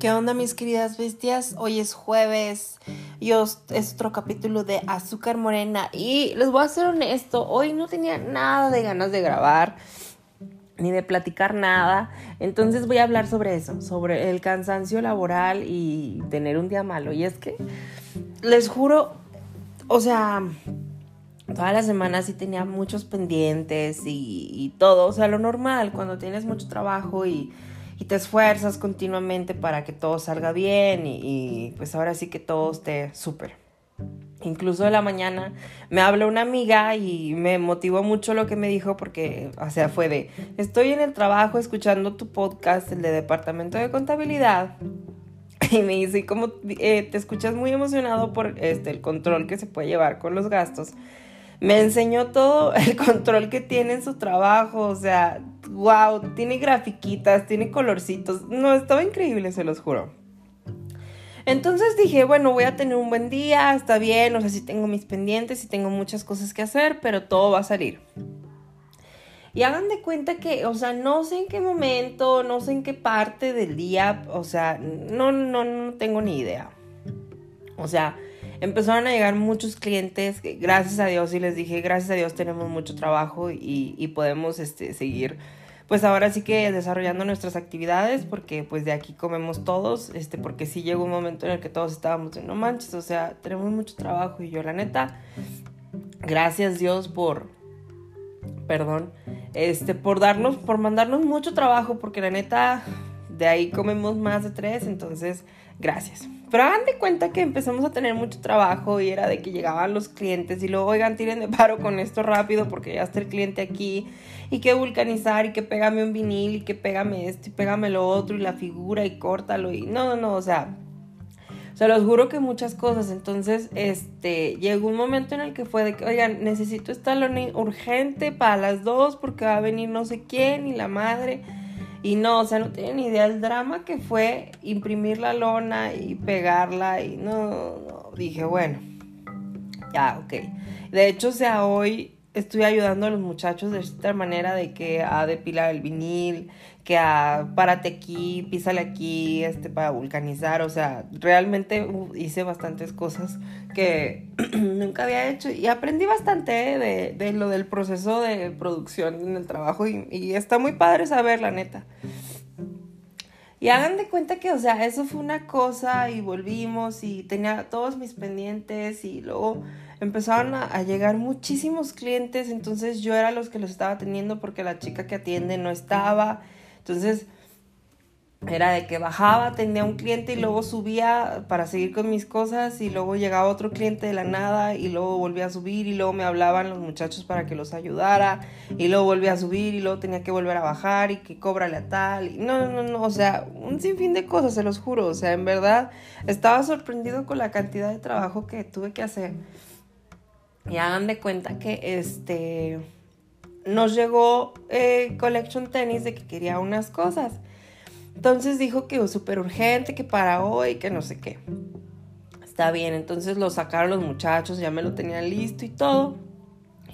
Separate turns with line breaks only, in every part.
¿Qué onda mis queridas bestias? Hoy es jueves y es otro capítulo de Azúcar Morena y les voy a ser honesto, hoy no tenía nada de ganas de grabar ni de platicar nada, entonces voy a hablar sobre eso, sobre el cansancio laboral y tener un día malo. Y es que les juro, o sea, toda la semana sí tenía muchos pendientes y, todo, o sea, lo normal, cuando tienes mucho trabajo y, te esfuerzas continuamente para que todo salga bien y, pues ahora sí que todo esté súper. Incluso de la mañana me habló una amiga y me motivó mucho lo que me dijo porque, o sea, fue de, estoy en el trabajo escuchando tu podcast, el de Departamento de Contabilidad. Y me dice, ¿cómo eh, te escuchas muy emocionado por este, el control que se puede llevar con los gastos? me enseñó todo el control que tiene en su trabajo, o sea, wow, tiene grafiquitas, tiene colorcitos, no, estaba increíble, se los juro. Entonces dije, bueno, voy a tener un buen día, está bien, o sea, sí tengo mis pendientes, y tengo muchas cosas que hacer, pero todo va a salir. Y hagan de cuenta que, o sea, no sé en qué momento, no sé en qué parte del día, o sea, no, no, no tengo ni idea. O sea, empezaron a llegar muchos clientes, gracias a Dios, y les dije, gracias a Dios tenemos mucho trabajo y, podemos este, seguir, pues ahora sí que desarrollando nuestras actividades, porque pues de aquí comemos todos, este, porque sí llegó un momento en el que todos estábamos en no manches, o sea, tenemos mucho trabajo y yo la neta, gracias Dios por, perdón, este, por darnos, por mandarnos mucho trabajo, porque la neta, de ahí comemos más de tres, entonces, gracias. Pero hagan de cuenta que empezamos a tener mucho trabajo y era de que llegaban los clientes y luego, oigan, tiren de paro con esto rápido porque ya está el cliente aquí y que vulcanizar y que pégame un vinil y que pégame esto y pégame lo otro y la figura y córtalo y no, no, no, o sea, se los juro que muchas cosas. Entonces, este, llegó un momento en el que fue de que, oigan, necesito esta lona urgente para las dos porque va a venir no sé quién y la madre. Y no, o sea, no tienen ni idea del drama que fue imprimir la lona y pegarla y no, no, dije, bueno, ya, ok. De hecho, o sea, hoy estoy ayudando a los muchachos de esta manera de que a depilar el vinil, que a párate aquí, písale aquí, este, para vulcanizar, o sea, realmente hice bastantes cosas que nunca había hecho y aprendí bastante de, de, lo del proceso de producción en el trabajo y, y está muy padre saber, la neta. Y hagan de cuenta que, o sea, eso fue una cosa y volvimos y tenía todos mis pendientes y luego empezaron a, llegar muchísimos clientes, entonces yo era los que los estaba atendiendo porque la chica que atiende no estaba. Entonces era de que bajaba, atendía un cliente y luego subía para seguir con mis cosas y luego llegaba otro cliente de la nada y luego volvía a subir y luego me hablaban los muchachos para que los ayudara y luego volvía a subir y luego tenía que volver a bajar y que cóbrale a tal. Y no, no, no, o sea, un sinfín de cosas, se los juro. O sea, en verdad estaba sorprendido con la cantidad de trabajo que tuve que hacer. Y hagan de cuenta que este nos llegó eh, Collection Tennis de que quería unas cosas. Entonces dijo que súper urgente, que para hoy, que no sé qué. Está bien, entonces lo sacaron los muchachos, ya me lo tenían listo y todo.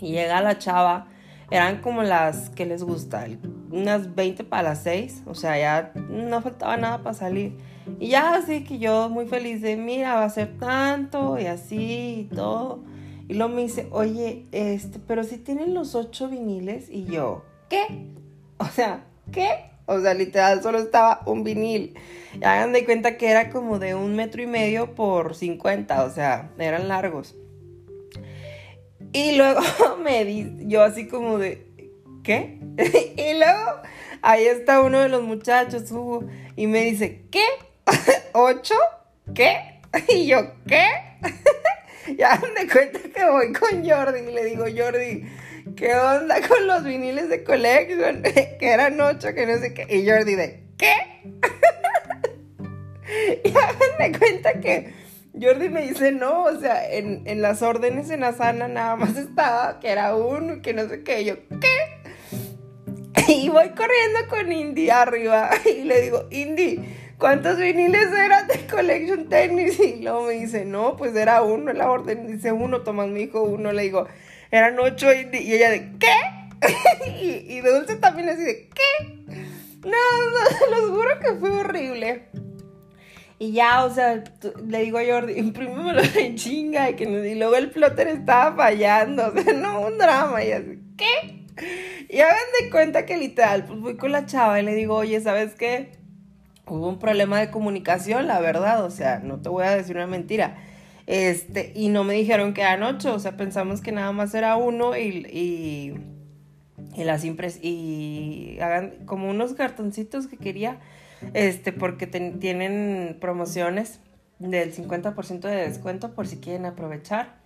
Y llega la chava, eran como las que les gusta, unas 20 para las 6, o sea, ya no faltaba nada para salir. Y ya así que yo muy feliz de, mira, va a ser tanto y así y todo. Y luego me dice, oye, este, pero si tienen los ocho viniles. Y yo, ¿qué? O sea, ¿qué? O sea, literal, solo estaba un vinil. Y hagan de cuenta que era como de un metro y medio por 50, o sea, eran largos. Y luego me di, yo así como de, ¿qué? y luego ahí está uno de los muchachos, Hugo, y me dice, ¿qué? ¿Ocho? ¿Qué? Y yo, ¿qué? ya me cuenta que voy con Jordi y le digo, Jordi, ¿qué onda con los viniles de Collection? que eran ocho, que no sé qué. Y Jordi de, ¿qué? y háganme cuenta que Jordi me dice, no, o sea, en, en las órdenes en Asana nada más estaba que era uno, que no sé qué. Y yo, ¿qué? Y voy corriendo con Indy arriba y le digo, Indy, ¿cuántos viniles eran de Collection Tennis? Y luego me dice, no, pues era uno, la orden dice uno, Tomás me dijo uno, le digo, eran ocho y, ella de, ¿qué? y, de Dulce también así de, ¿qué? No, no, los juro que fue horrible. Y ya, o sea, le digo a Jordi, imprímemelo en chinga. Y, que, y luego el plotter estaba fallando. O sea, no, un drama. Y así, ¿qué? Y hagan de cuenta que literal, pues voy con la chava y le digo, oye, ¿sabes qué? Hubo un problema de comunicación, la verdad. O sea, no te voy a decir una mentira. Este, y no me dijeron que eran ocho. O sea, pensamos que nada más era uno y, y, las impres y hagan como unos cartoncitos que quería este, porque tienen promociones del 50% de descuento por si quieren aprovechar.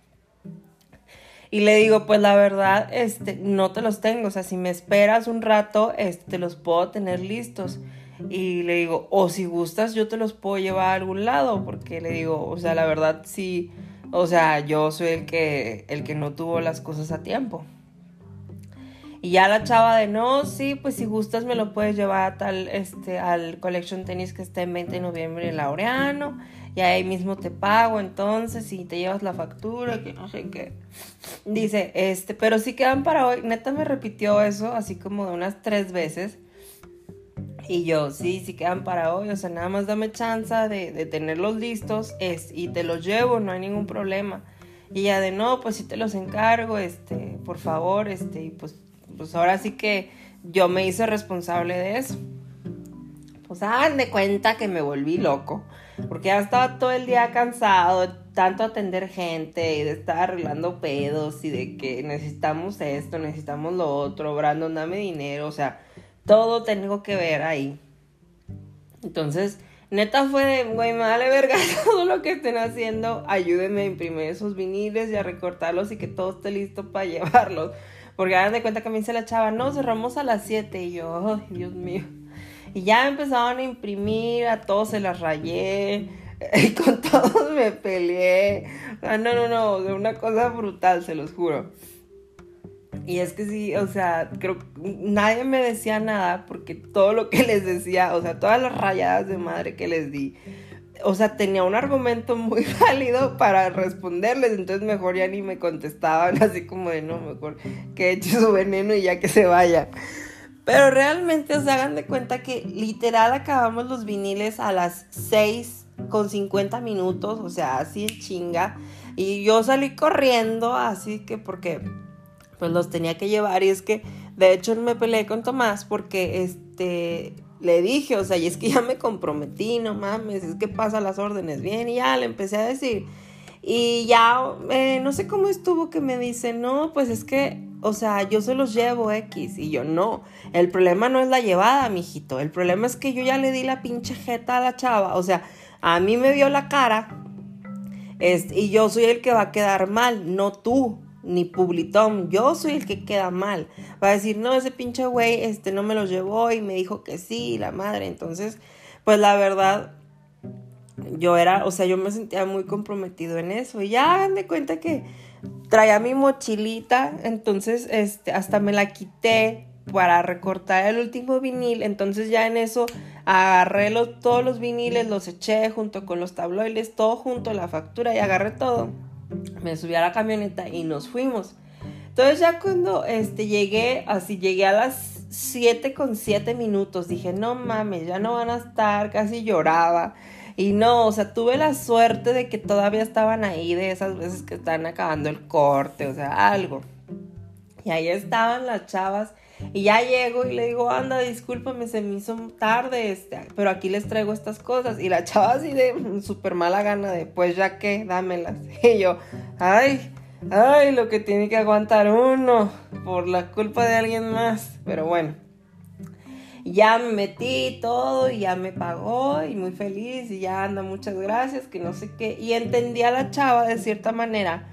Y le digo, pues la verdad, este, no te los tengo, o sea, si me esperas un rato, este, te los puedo tener listos. Y le digo, o si gustas, yo te los puedo llevar a algún lado, porque le digo, o sea, la verdad sí, o sea, yo soy el que, el que no tuvo las cosas a tiempo. Y ya la chava de no, sí, pues si gustas me lo puedes llevar a tal, este, al Collection Tennis que está en 20 de noviembre en Laureano. Y ahí mismo te pago, entonces, si te llevas la factura, que no sé qué. Dice, este, pero si quedan para hoy. Neta me repitió eso así como de unas tres veces. Y yo, sí, sí quedan para hoy. O sea, nada más dame chance de, de tenerlos listos es, y te los llevo, no hay ningún problema. Y ya de no, pues si te los encargo, este, por favor, este, y pues pues ahora sí que yo me hice responsable de eso. Pues hagan de cuenta que me volví loco, porque ya estaba todo el día cansado tanto atender gente y de estar arreglando pedos y de que necesitamos esto, necesitamos lo otro, Brandon, dame dinero, o sea, todo tengo que ver ahí. Entonces, neta fue de, güey, me verga todo lo que estén haciendo, ayúdenme a imprimir esos viniles y a recortarlos y que todo esté listo para llevarlos. Porque hagan de cuenta que mí se la echaba, no, cerramos a las 7 y yo, ay, Dios mío. Y ya empezaban a imprimir, a todos se las rayé, y con todos me peleé. no, no, no, de una cosa brutal, se los juro. Y es que sí, o sea, creo que nadie me decía nada porque todo lo que les decía, o sea, todas las rayadas de madre que les di, o sea, tenía un argumento muy válido para responderles, entonces mejor ya ni me contestaban, así como de no, mejor que eche su veneno y ya que se vaya. Pero realmente os hagan de cuenta que literal acabamos los viniles a las 6 con 50 minutos, o sea, así en chinga. Y yo salí corriendo, así que porque pues los tenía que llevar y es que de hecho me peleé con Tomás porque este le dije, o sea, y es que ya me comprometí, no mames, es que pasa las órdenes bien, y ya le empecé a decir. Y ya, eh, no sé cómo estuvo que me dice, no, pues es que, o sea, yo se los llevo X. Y yo, no, el problema no es la llevada, mijito. El problema es que yo ya le di la pinche jeta a la chava. O sea, a mí me vio la cara. Y yo soy el que va a quedar mal, no tú ni Publitón, yo soy el que queda mal. Va a decir, no, ese pinche güey este, no me lo llevó y me dijo que sí, la madre. Entonces, pues la verdad, yo era, o sea, yo me sentía muy comprometido en eso. Y ya hagan de cuenta que traía mi mochilita, entonces este, hasta me la quité para recortar el último vinil. Entonces ya en eso agarré los, todos los viniles, los eché junto con los tabloides, todo junto, la factura y agarré todo me subí a la camioneta y nos fuimos. Entonces ya cuando este, llegué, así llegué a las 7 con 7 minutos, dije, no mames, ya no van a estar, casi lloraba. Y no, o sea, tuve la suerte de que todavía estaban ahí, de esas veces que están acabando el corte, o sea, algo. Y ahí estaban las chavas y ya llego y le digo, anda, discúlpame, se me hizo tarde, este, pero aquí les traigo estas cosas. Y la chava así de súper mala gana de, pues ya que, dámelas. Y yo, ay, ay, lo que tiene que aguantar uno por la culpa de alguien más. Pero bueno, ya me metí todo y ya me pagó y muy feliz y ya anda, muchas gracias, que no sé qué. Y entendí a la chava de cierta manera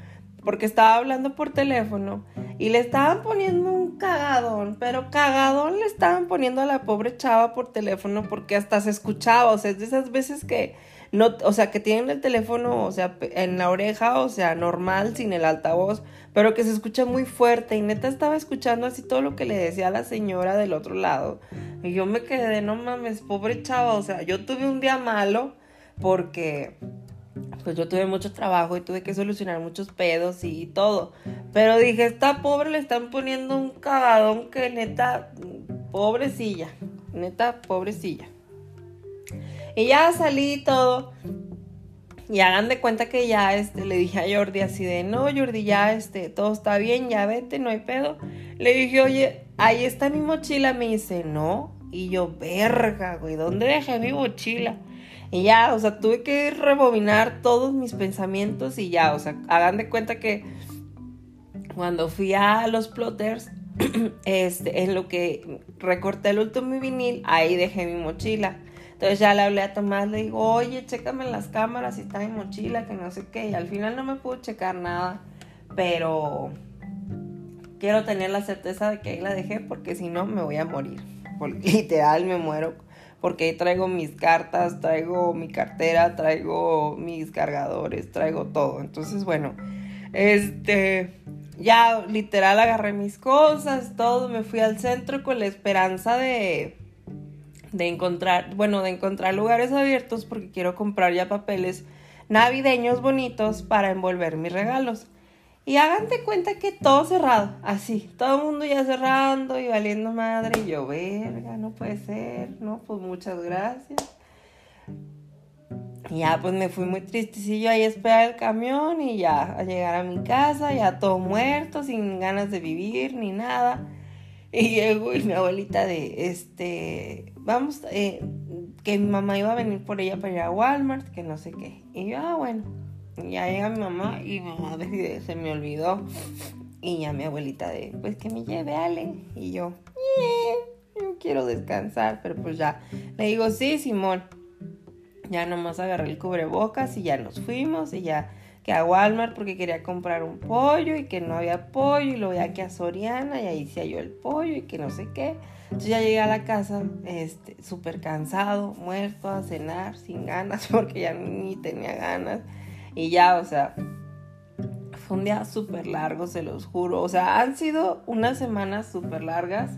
porque estaba hablando por teléfono y le estaban poniendo un cagadón, pero cagadón le estaban poniendo a la pobre chava por teléfono porque hasta se escuchaba, o sea, es de esas veces que no, o sea, que tienen el teléfono, o sea, en la oreja, o sea, normal, sin el altavoz, pero que se escucha muy fuerte y neta estaba escuchando así todo lo que le decía a la señora del otro lado y yo me quedé, no mames, pobre chava, o sea, yo tuve un día malo porque pues yo tuve mucho trabajo y tuve que solucionar muchos pedos y todo. Pero dije, esta pobre le están poniendo un cagadón que neta, pobrecilla, neta, pobrecilla. Y ya salí y todo. Y hagan de cuenta que ya este, le dije a Jordi así de, no, Jordi, ya este, todo está bien, ya vete, no hay pedo. Le dije, oye, ahí está mi mochila. Me dice, no. Y yo, verga, güey, ¿dónde dejé mi mochila? Y ya, o sea, tuve que rebobinar todos mis pensamientos y ya, o sea, hagan de cuenta que cuando fui a los plotters, este, en lo que recorté el último vinil, ahí dejé mi mochila. Entonces ya le hablé a Tomás, le digo, oye, chécame las cámaras si está mi mochila, que no sé qué. Y al final no me pudo checar nada, pero quiero tener la certeza de que ahí la dejé porque si no me voy a morir. literal me muero porque traigo mis cartas, traigo mi cartera, traigo mis cargadores, traigo todo. Entonces, bueno, este, ya literal agarré mis cosas, todo, me fui al centro con la esperanza de de encontrar, bueno, de encontrar lugares abiertos porque quiero comprar ya papeles navideños bonitos para envolver mis regalos. Y hagan de cuenta que todo cerrado, así, todo el mundo ya cerrando y valiendo madre. Y yo, verga, no puede ser, no, pues muchas gracias. Y ya, pues me fui muy tristecillo ahí esperar el camión y ya a llegar a mi casa, ya todo muerto, sin ganas de vivir ni nada. Y llego y mi abuelita de, este, vamos, eh, que mi mamá iba a venir por ella para ir a Walmart, que no sé qué. Y yo, ah, bueno. Ya llega mi mamá y mi mamá decide, se me olvidó. Y ya mi abuelita de, pues que me lleve Ale. Y yo, yo quiero descansar, pero pues ya. Le digo, sí, Simón. Ya nomás agarré el cubrebocas y ya nos fuimos y ya que a Walmart porque quería comprar un pollo y que no había pollo y lo veía que a Soriana y ahí se halló el pollo y que no sé qué. Entonces ya llegué a la casa este, súper cansado, muerto, a cenar, sin ganas porque ya ni tenía ganas. Y ya, o sea, fue un día súper largo, se los juro. O sea, han sido unas semanas súper largas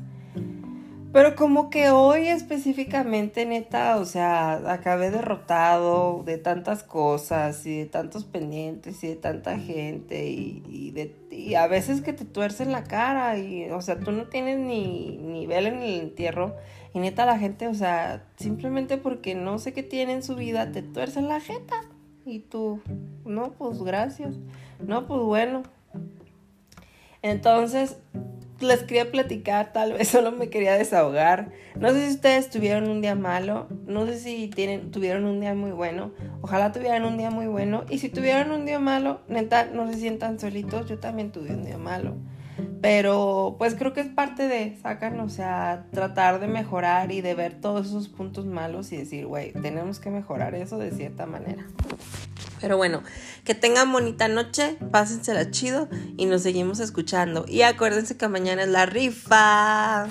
pero como que hoy específicamente, neta, o sea, acabé derrotado de tantas cosas y de tantos pendientes y de tanta gente y, de, y a veces que te tuercen la cara y, o sea, tú no tienes ni, ni vela en el entierro y neta la gente, o sea, simplemente porque no sé qué tiene en su vida, te tuercen la jeta y tú, no, pues gracias, no, pues bueno. Entonces, les quería platicar, tal vez solo me quería desahogar. No sé si ustedes tuvieron un día malo, no sé si tienen, tuvieron un día muy bueno. Ojalá tuvieran un día muy bueno. Y si tuvieron un día malo, neta, no se sientan solitos. Yo también tuve un día malo. Pero pues creo que es parte de, sacan, o sea, tratar de mejorar y de ver todos esos puntos malos y decir, güey, tenemos que mejorar eso de cierta manera. Pero bueno, que tengan bonita noche, pásensela chido y nos seguimos escuchando. Y acuérdense que mañana es la rifa.